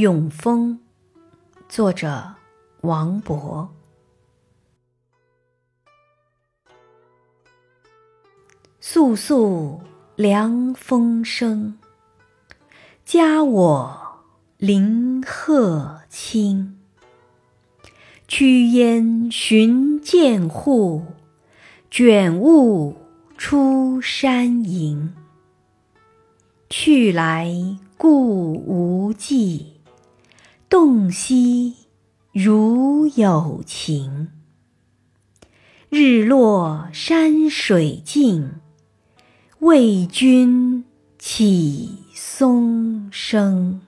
永丰，作者王勃。肃肃凉风生，加我林鹤清。驱烟寻涧户，卷雾出山营。去来故无迹。洞悉如有情，日落山水静，为君起松声。